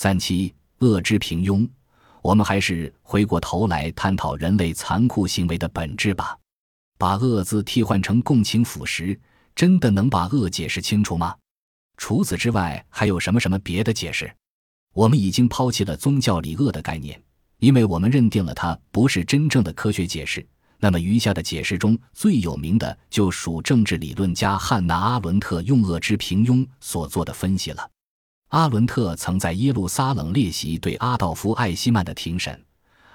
三七恶之平庸，我们还是回过头来探讨人类残酷行为的本质吧。把“恶”字替换成共情腐蚀，真的能把恶解释清楚吗？除此之外，还有什么什么别的解释？我们已经抛弃了宗教里恶的概念，因为我们认定了它不是真正的科学解释。那么余下的解释中最有名的就属政治理论家汉娜·阿伦特用恶之平庸所做的分析了。阿伦特曾在耶路撒冷列席对阿道夫·艾希曼的庭审，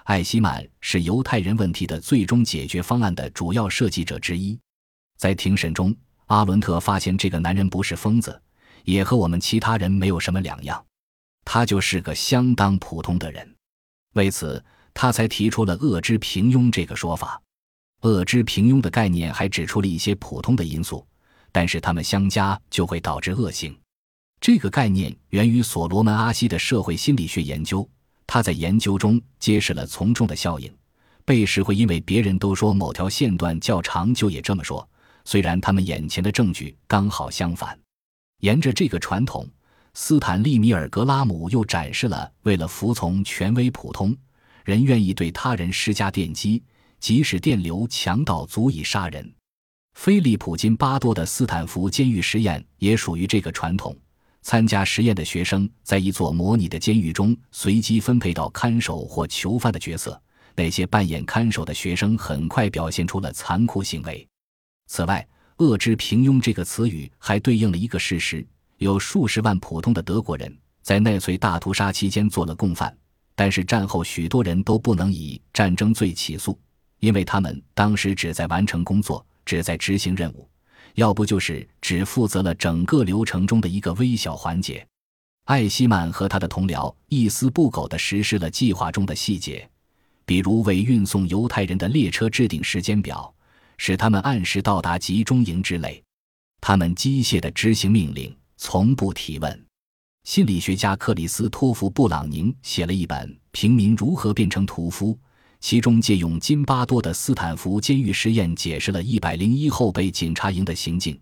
艾希曼是犹太人问题的最终解决方案的主要设计者之一。在庭审中，阿伦特发现这个男人不是疯子，也和我们其他人没有什么两样，他就是个相当普通的人。为此，他才提出了恶之平庸这个说法。恶之平庸的概念还指出了一些普通的因素，但是它们相加就会导致恶性。这个概念源于所罗门·阿西的社会心理学研究，他在研究中揭示了从众的效应。被试会因为别人都说某条线段较长，就也这么说，虽然他们眼前的证据刚好相反。沿着这个传统，斯坦利·米尔格拉姆又展示了为了服从权威，普通人愿意对他人施加电击。即使电流强到足以杀人，菲利普金巴多的斯坦福监狱实验也属于这个传统。参加实验的学生在一座模拟的监狱中随机分配到看守或囚犯的角色，那些扮演看守的学生很快表现出了残酷行为。此外，“恶之平庸”这个词语还对应了一个事实：有数十万普通的德国人在纳粹大屠杀期间做了共犯，但是战后许多人都不能以战争罪起诉。因为他们当时只在完成工作，只在执行任务，要不就是只负责了整个流程中的一个微小环节。艾希曼和他的同僚一丝不苟地实施了计划中的细节，比如为运送犹太人的列车制定时间表，使他们按时到达集中营之类。他们机械地执行命令，从不提问。心理学家克里斯托弗·布朗宁写了一本《平民如何变成屠夫》。其中借用金巴多的斯坦福监狱实验，解释了一百零一后备警察营的行径。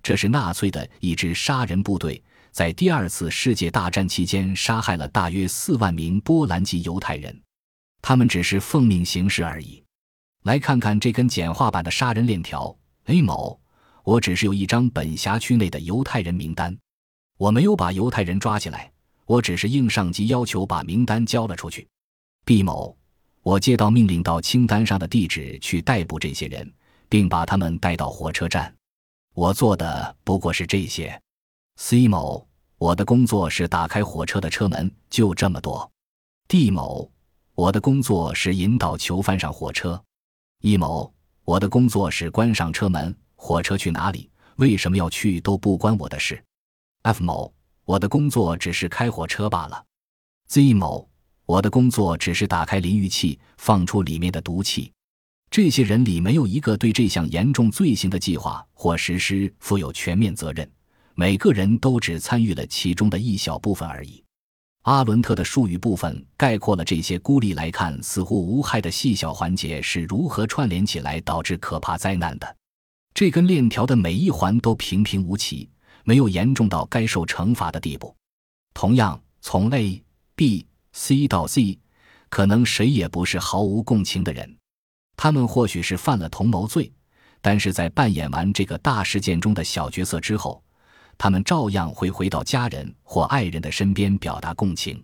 这是纳粹的一支杀人部队，在第二次世界大战期间杀害了大约四万名波兰籍犹太人。他们只是奉命行事而已。来看看这根简化版的杀人链条：A 某，我只是有一张本辖区内的犹太人名单，我没有把犹太人抓起来，我只是应上级要求把名单交了出去。B 某。我接到命令，到清单上的地址去逮捕这些人，并把他们带到火车站。我做的不过是这些。C 某，我的工作是打开火车的车门，就这么多。D 某，我的工作是引导囚犯上火车。E 某，我的工作是关上车门，火车去哪里，为什么要去都不关我的事。F 某，我的工作只是开火车罢了。Z 某。我的工作只是打开淋浴器，放出里面的毒气。这些人里没有一个对这项严重罪行的计划或实施负有全面责任，每个人都只参与了其中的一小部分而已。阿伦特的术语部分概括了这些孤立来看似乎无害的细小环节是如何串联起来导致可怕灾难的。这根链条的每一环都平平无奇，没有严重到该受惩罚的地步。同样，从 A、B。C 到 Z，可能谁也不是毫无共情的人，他们或许是犯了同谋罪，但是在扮演完这个大事件中的小角色之后，他们照样会回到家人或爱人的身边表达共情。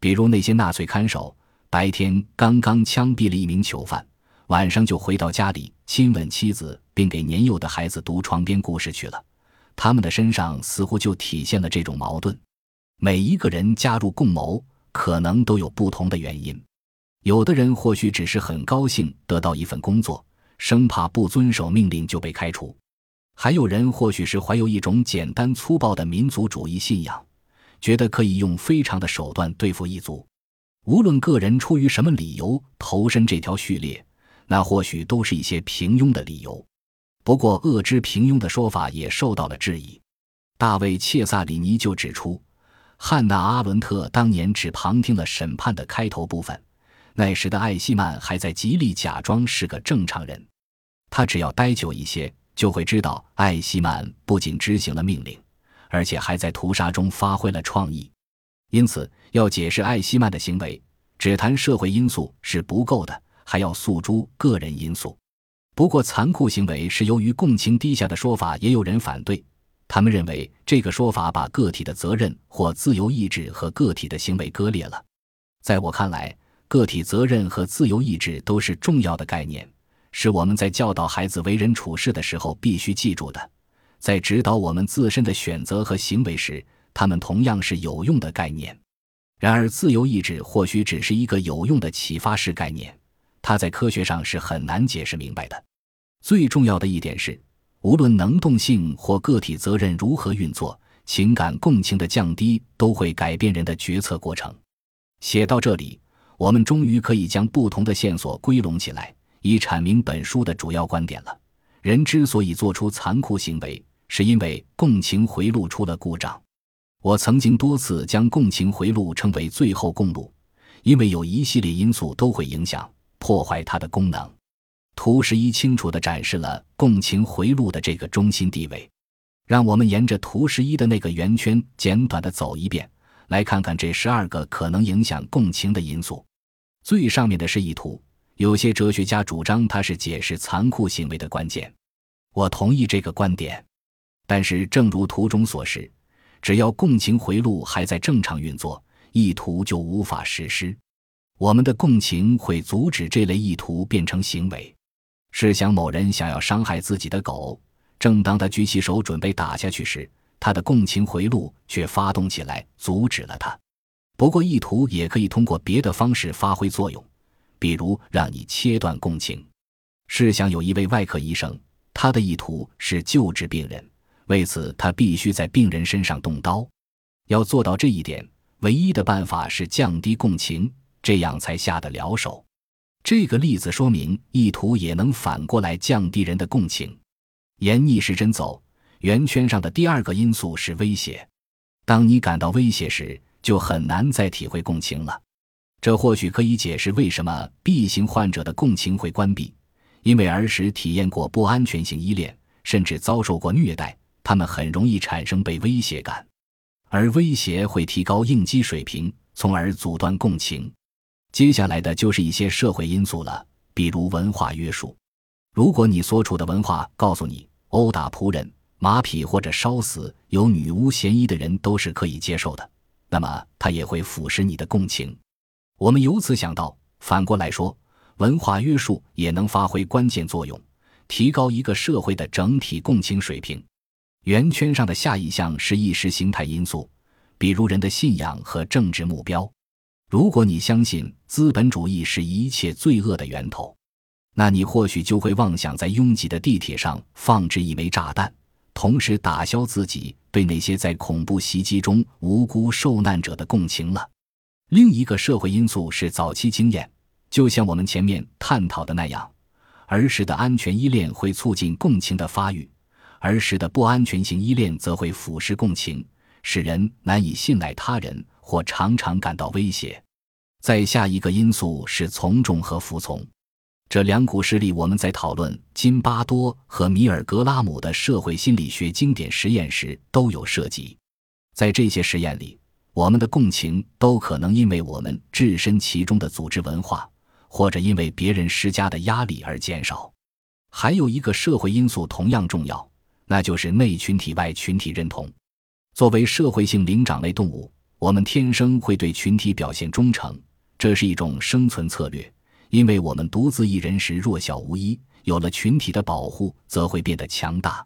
比如那些纳粹看守，白天刚刚枪毙了一名囚犯，晚上就回到家里亲吻妻子，并给年幼的孩子读床边故事去了。他们的身上似乎就体现了这种矛盾。每一个人加入共谋。可能都有不同的原因，有的人或许只是很高兴得到一份工作，生怕不遵守命令就被开除；还有人或许是怀有一种简单粗暴的民族主义信仰，觉得可以用非常的手段对付异族。无论个人出于什么理由投身这条序列，那或许都是一些平庸的理由。不过，恶之平庸的说法也受到了质疑。大卫·切萨里尼就指出。汉娜·阿伦特当年只旁听了审判的开头部分，那时的艾希曼还在极力假装是个正常人。他只要待久一些，就会知道艾希曼不仅执行了命令，而且还在屠杀中发挥了创意。因此，要解释艾希曼的行为，只谈社会因素是不够的，还要诉诸个人因素。不过，残酷行为是由于共情低下的说法，也有人反对。他们认为这个说法把个体的责任或自由意志和个体的行为割裂了。在我看来，个体责任和自由意志都是重要的概念，是我们在教导孩子为人处事的时候必须记住的。在指导我们自身的选择和行为时，他们同样是有用的概念。然而，自由意志或许只是一个有用的启发式概念，它在科学上是很难解释明白的。最重要的一点是，无论能动性或个体责任如何运作，情感共情的降低都会改变人的决策过程。写到这里，我们终于可以将不同的线索归拢起来，以阐明本书的主要观点了。人之所以做出残酷行为，是因为共情回路出了故障。我曾经多次将共情回路称为“最后公路”，因为有一系列因素都会影响、破坏它的功能。图十一清楚地展示了共情回路的这个中心地位。让我们沿着图十一的那个圆圈简短地走一遍，来看看这十二个可能影响共情的因素。最上面的是意图，有些哲学家主张它是解释残酷行为的关键。我同意这个观点，但是正如图中所示。只要共情回路还在正常运作，意图就无法实施。我们的共情会阻止这类意图变成行为。试想，某人想要伤害自己的狗，正当他举起手准备打下去时，他的共情回路却发动起来，阻止了他。不过，意图也可以通过别的方式发挥作用，比如让你切断共情。试想，有一位外科医生，他的意图是救治病人。为此，他必须在病人身上动刀。要做到这一点，唯一的办法是降低共情，这样才下得了手。这个例子说明，意图也能反过来降低人的共情。沿逆时针走，圆圈上的第二个因素是威胁。当你感到威胁时，就很难再体会共情了。这或许可以解释为什么 B 型患者的共情会关闭，因为儿时体验过不安全性依恋，甚至遭受过虐待。他们很容易产生被威胁感，而威胁会提高应激水平，从而阻断共情。接下来的就是一些社会因素了，比如文化约束。如果你所处的文化告诉你殴打仆人、马匹或者烧死有女巫嫌疑的人都是可以接受的，那么它也会腐蚀你的共情。我们由此想到，反过来说，文化约束也能发挥关键作用，提高一个社会的整体共情水平。圆圈上的下一项是意识形态因素，比如人的信仰和政治目标。如果你相信资本主义是一切罪恶的源头，那你或许就会妄想在拥挤的地铁上放置一枚炸弹，同时打消自己对那些在恐怖袭击中无辜受难者的共情了。另一个社会因素是早期经验，就像我们前面探讨的那样，儿时的安全依恋会促进共情的发育。儿时的不安全性依恋则会腐蚀共情，使人难以信赖他人或常常感到威胁。再下一个因素是从众和服从，这两股势力我们在讨论金巴多和米尔格拉姆的社会心理学经典实验时都有涉及。在这些实验里，我们的共情都可能因为我们置身其中的组织文化，或者因为别人施加的压力而减少。还有一个社会因素同样重要。那就是内群体外群体认同。作为社会性灵长类动物，我们天生会对群体表现忠诚，这是一种生存策略。因为我们独自一人时弱小无依，有了群体的保护，则会变得强大。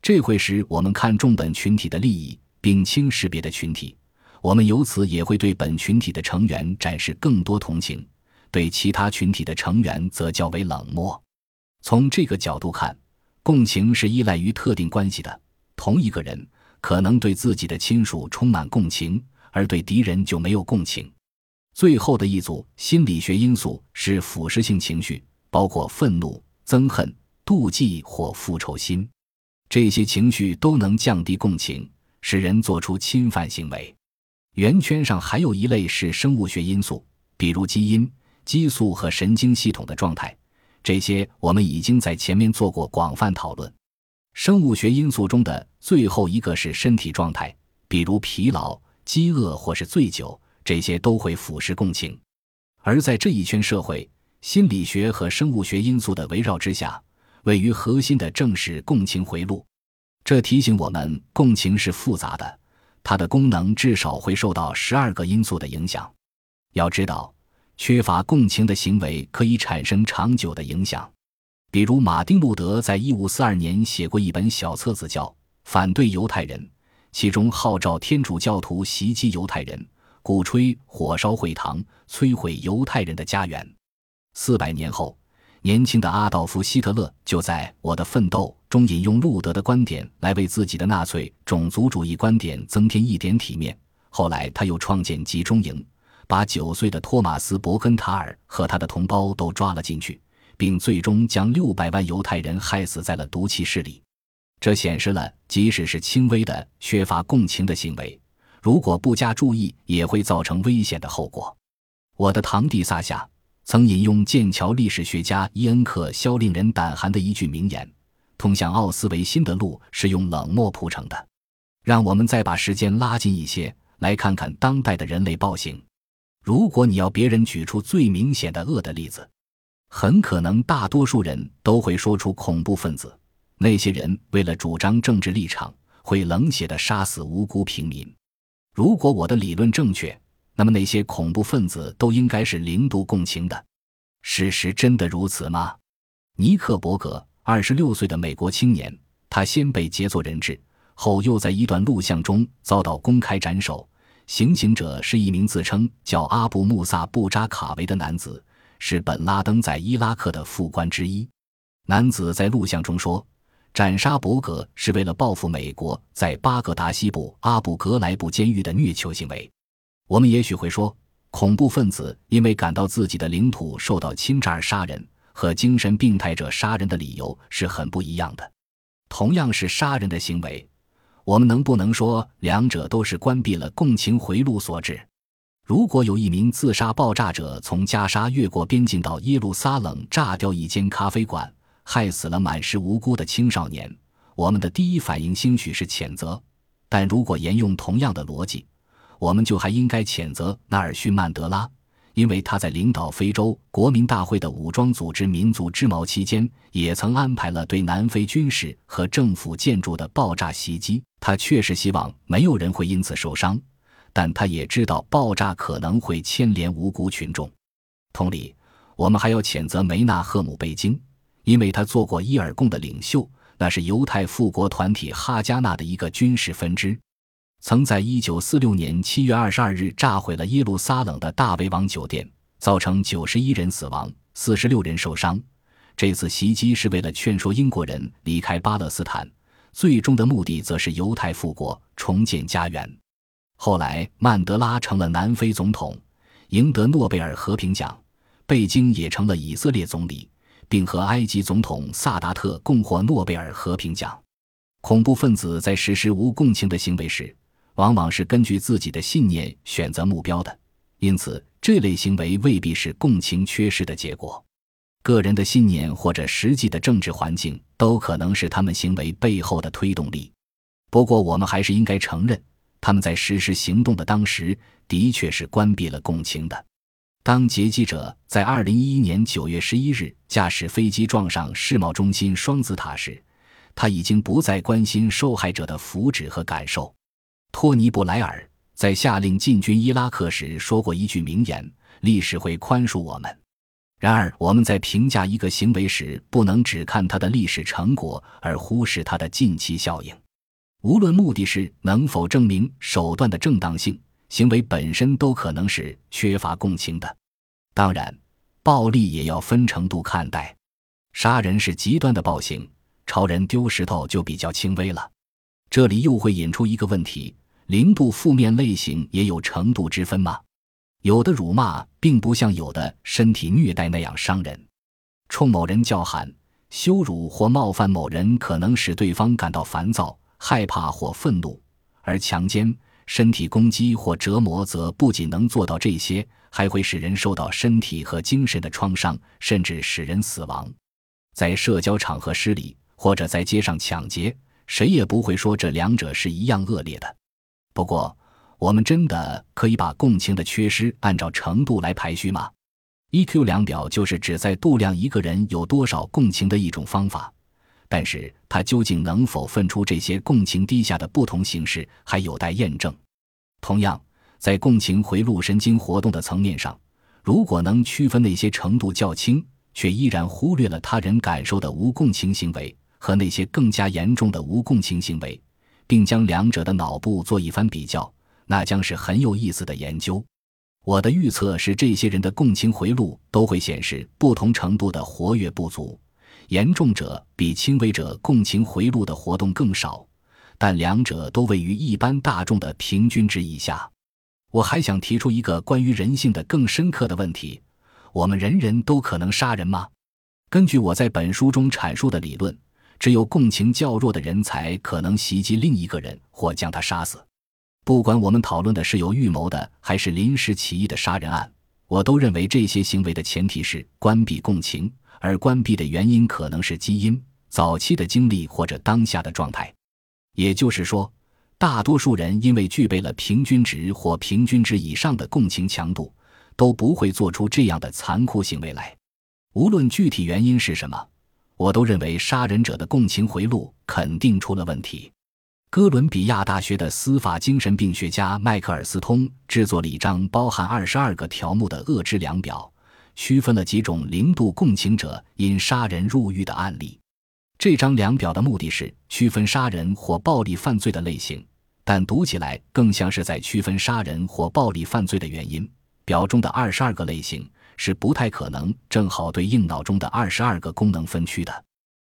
这会使我们看重本群体的利益，并轻视别的群体。我们由此也会对本群体的成员展示更多同情，对其他群体的成员则较为冷漠。从这个角度看。共情是依赖于特定关系的。同一个人可能对自己的亲属充满共情，而对敌人就没有共情。最后的一组心理学因素是腐蚀性情绪，包括愤怒、憎恨、妒忌或复仇心。这些情绪都能降低共情，使人做出侵犯行为。圆圈上还有一类是生物学因素，比如基因、激素和神经系统的状态。这些我们已经在前面做过广泛讨论。生物学因素中的最后一个是身体状态，比如疲劳、饥饿或是醉酒，这些都会腐蚀共情。而在这一圈社会心理学和生物学因素的围绕之下，位于核心的正是共情回路。这提醒我们，共情是复杂的，它的功能至少会受到十二个因素的影响。要知道，缺乏共情的行为可以产生长久的影响。比如，马丁·路德在一五四二年写过一本小册子，叫《反对犹太人》，其中号召天主教徒袭击犹太人，鼓吹火烧会堂、摧毁犹太人的家园。四百年后，年轻的阿道夫·希特勒就在《我的奋斗》中引用路德的观点，来为自己的纳粹种族主义观点增添一点体面。后来，他又创建集中营，把九岁的托马斯·伯根塔尔和他的同胞都抓了进去，并最终将六百万犹太人害死在了毒气室里。这显示了，即使是轻微的缺乏共情的行为，如果不加注意，也会造成危险的后果。我的堂弟萨夏。曾引用剑桥历史学家伊恩克肖令人胆寒的一句名言：“通向奥斯维辛的路是用冷漠铺成的。”让我们再把时间拉近一些，来看看当代的人类暴行。如果你要别人举出最明显的恶的例子，很可能大多数人都会说出恐怖分子。那些人为了主张政治立场，会冷血地杀死无辜平民。如果我的理论正确。那么那些恐怖分子都应该是零度共情的，事实真的如此吗？尼克伯格，二十六岁的美国青年，他先被劫做人质，后又在一段录像中遭到公开斩首。行刑者是一名自称叫阿布穆萨布扎卡维的男子，是本拉登在伊拉克的副官之一。男子在录像中说，斩杀伯格是为了报复美国在巴格达西部阿布格莱布监狱的虐囚行为。我们也许会说，恐怖分子因为感到自己的领土受到侵占而杀人，和精神病态者杀人的理由是很不一样的。同样是杀人的行为，我们能不能说两者都是关闭了共情回路所致？如果有一名自杀爆炸者从加沙越过边境到耶路撒冷，炸掉一间咖啡馆，害死了满是无辜的青少年，我们的第一反应兴许是谴责。但如果沿用同样的逻辑，我们就还应该谴责纳尔逊·曼德拉，因为他在领导非洲国民大会的武装组织“民族之矛”期间，也曾安排了对南非军事和政府建筑的爆炸袭击。他确实希望没有人会因此受伤，但他也知道爆炸可能会牵连无辜群众。同理，我们还要谴责梅纳赫姆·贝京，因为他做过伊尔贡的领袖，那是犹太复国团体哈加纳的一个军事分支。曾在1946年7月22日炸毁了耶路撒冷的大卫王酒店，造成91人死亡、46人受伤。这次袭击是为了劝说英国人离开巴勒斯坦，最终的目的则是犹太复国、重建家园。后来，曼德拉成了南非总统，赢得诺贝尔和平奖；贝京也成了以色列总理，并和埃及总统萨达特共获诺贝尔和平奖。恐怖分子在实施无共情的行为时，往往是根据自己的信念选择目标的，因此这类行为未必是共情缺失的结果。个人的信念或者实际的政治环境都可能是他们行为背后的推动力。不过，我们还是应该承认，他们在实施行动的当时的确是关闭了共情的。当劫机者在2011年9月11日驾驶飞机撞上世贸中心双子塔时，他已经不再关心受害者的福祉和感受。托尼·布莱尔在下令进军伊拉克时说过一句名言：“历史会宽恕我们。”然而，我们在评价一个行为时，不能只看它的历史成果，而忽视它的近期效应。无论目的是能否证明手段的正当性，行为本身都可能是缺乏共情的。当然，暴力也要分程度看待。杀人是极端的暴行，朝人丢石头就比较轻微了。这里又会引出一个问题。零度负面类型也有程度之分吗？有的辱骂并不像有的身体虐待那样伤人，冲某人叫喊、羞辱或冒犯某人可能使对方感到烦躁、害怕或愤怒，而强奸、身体攻击或折磨则不仅能做到这些，还会使人受到身体和精神的创伤，甚至使人死亡。在社交场合失礼或者在街上抢劫，谁也不会说这两者是一样恶劣的。不过，我们真的可以把共情的缺失按照程度来排序吗？EQ 量表就是旨在度量一个人有多少共情的一种方法，但是他究竟能否分出这些共情低下的不同形式，还有待验证。同样，在共情回路神经活动的层面上，如果能区分那些程度较轻却依然忽略了他人感受的无共情行为和那些更加严重的无共情行为，并将两者的脑部做一番比较。那将是很有意思的研究。我的预测是，这些人的共情回路都会显示不同程度的活跃不足，严重者比轻微者共情回路的活动更少，但两者都位于一般大众的平均值以下。我还想提出一个关于人性的更深刻的问题：我们人人都可能杀人吗？根据我在本书中阐述的理论，只有共情较弱的人才可能袭击另一个人或将他杀死。不管我们讨论的是有预谋的还是临时起意的杀人案，我都认为这些行为的前提是关闭共情，而关闭的原因可能是基因、早期的经历或者当下的状态。也就是说，大多数人因为具备了平均值或平均值以上的共情强度，都不会做出这样的残酷行为来。无论具体原因是什么，我都认为杀人者的共情回路肯定出了问题。哥伦比亚大学的司法精神病学家迈克尔斯通制作了一张包含二十二个条目的恶知量表，区分了几种零度共情者因杀人入狱的案例。这张量表的目的是区分杀人或暴力犯罪的类型，但读起来更像是在区分杀人或暴力犯罪的原因。表中的二十二个类型是不太可能正好对应脑中的二十二个功能分区的。